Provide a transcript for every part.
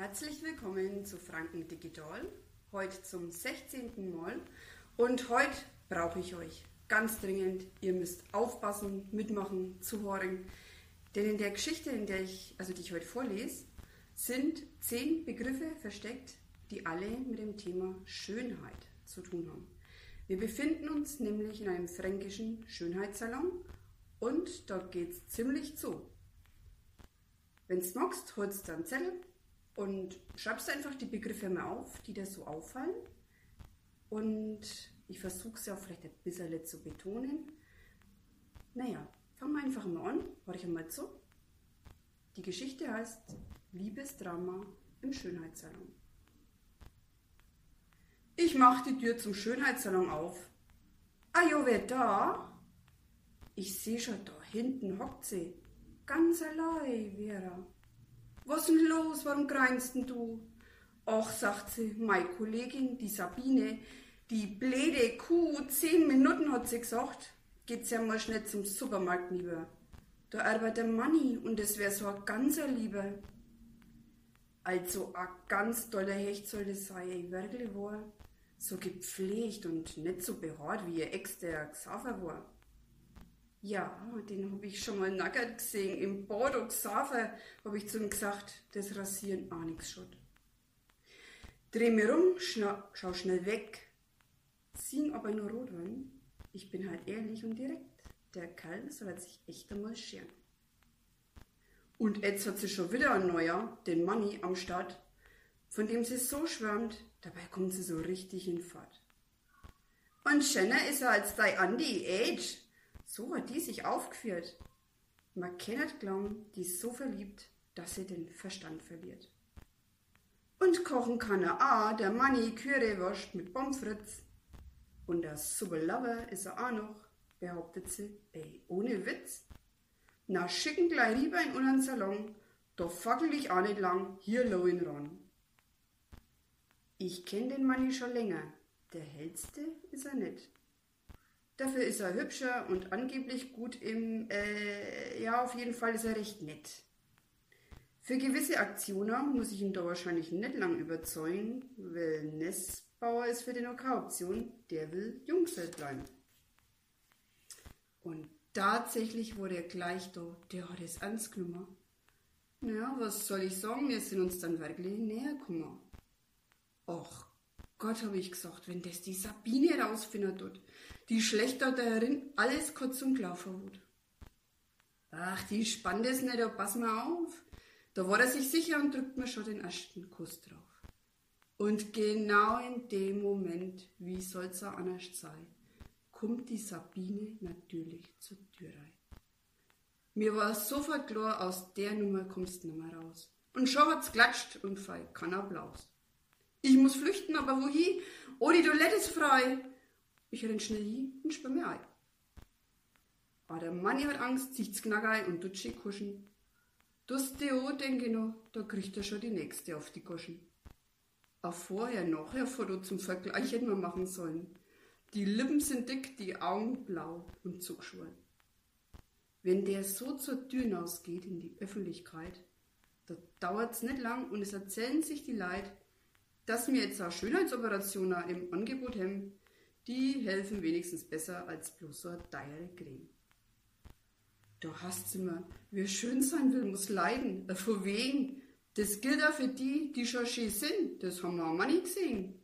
Herzlich willkommen zu Franken Digital, heute zum 16. Mal und heute brauche ich euch ganz dringend. Ihr müsst aufpassen, mitmachen, zuhören, denn in der Geschichte, in der ich, also die ich heute vorlese, sind zehn Begriffe versteckt, die alle mit dem Thema Schönheit zu tun haben. Wir befinden uns nämlich in einem fränkischen Schönheitssalon und dort geht es ziemlich zu. Wenn du magst, holst du einen Zettel und schreibst einfach die Begriffe mal auf, die dir so auffallen. Und ich versuche es ja vielleicht ein bisschen zu betonen. Naja, fangen wir einfach mal an. Hör ich einmal zu. Die Geschichte heißt Liebesdrama im Schönheitssalon. Ich mach die Tür zum Schönheitssalon auf. Ah jo, wer da? Ich sehe schon, da hinten hockt sie. Ganz allein, Vera. Was denn los? Warum greinst du? Ach, sagt sie, meine Kollegin, die Sabine, die blöde Kuh, zehn Minuten hat sie gesagt, geht's ja mal schnell zum Supermarkt lieber. Da arbeitet Manni und es wär so ein ganzer Lieber. Also ein ganz toller Hecht soll das sein, wirklich war. So gepflegt und nicht so behaart wie ihr Ex, der Xaver war. Ja, den habe ich schon mal nackert gesehen. Im Bordeaux Xaver habe ich zu ihm gesagt, das Rasieren auch nichts schaut. Dreh mir rum, schau schnell weg. Sing aber nur Rotwein. Ich bin halt ehrlich und direkt. Der Kerl soll sich echt einmal scheren. Und jetzt hat sie schon wieder ein neuer, den Money am Start, von dem sie so schwärmt, dabei kommt sie so richtig in Fahrt. Und schöner ist er als dein Andy Age, so hat die sich aufgeführt. Man kennt glauben, die ist so verliebt, dass sie den Verstand verliert. Und kochen kann er auch, der Manni Currywurst mit Pommes frites. Und der super Lover ist er auch noch, behauptet sie, ey, ohne Witz. Na, schicken gleich rüber in unseren Salon, da fackel ich auch nicht lang, hier low in ran. Ich kenn den Manni schon länger, der hellste ist er nicht. Dafür ist er hübscher und angeblich gut im, äh, ja, auf jeden Fall ist er recht nett. Für gewisse Aktionen muss ich ihn da wahrscheinlich nicht lang überzeugen, weil Nessbauer ist für den OK Option, der will Jungfeld bleiben. Und tatsächlich wurde er gleich da, der hat es ernst genommen. Naja, was soll ich sagen, wir sind uns dann wirklich näher gekommen. Och Gott, habe ich gesagt, wenn das die Sabine rausfinden tut, die schlechter darin alles kurz und klar verwut. Ach, die spannt es nicht, da pass mal auf. Da war er sich sicher und drückt mir schon den ersten Kuss drauf. Und genau in dem Moment, wie soll's auch anders sein, kommt die Sabine natürlich zur Tür rein. Mir war sofort klar, aus der Nummer kommst du nicht mehr raus. Und schon hat's klatscht und fei, kein Applaus. Ich muss flüchten, aber wohin? Oh, die Toilette ist frei. Ich renn schnell hin und mir ein. Aber der Manni hat Angst, sieht's knackei und tut sich kuschen. Das Deo, denke ich noch, da kriegt er schon die nächste auf die Goschen. Auch vorher, nachher Foto zum Vergleich hätten wir machen sollen. Die Lippen sind dick, die Augen blau und zugeschwollen. Wenn der so zur Tür hinausgeht in die Öffentlichkeit, da dauert's nicht lang und es erzählen sich die Leid, dass wir jetzt auch Schönheitsoperationen im Angebot haben, die helfen wenigstens besser als bloß so eine teure Creme. Da hast du immer, wer schön sein will, muss leiden. Äh, von wegen. Das gilt auch für die, die schon schön sind. Das haben wir auch mal nicht gesehen.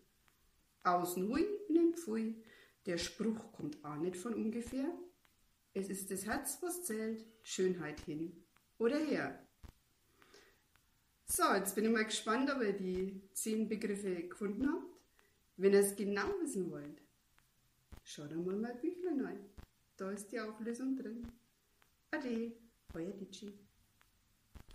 Außen hui, innen pfui. Der Spruch kommt auch nicht von ungefähr. Es ist das Herz, was zählt, Schönheit hin oder her. So, jetzt bin ich mal gespannt, ob ihr die zehn Begriffe gefunden habt. Wenn ihr es genau wissen wollt, schaut einmal mein Büchlein ein. Da ist die Auflösung drin. Ade, euer Ditschi.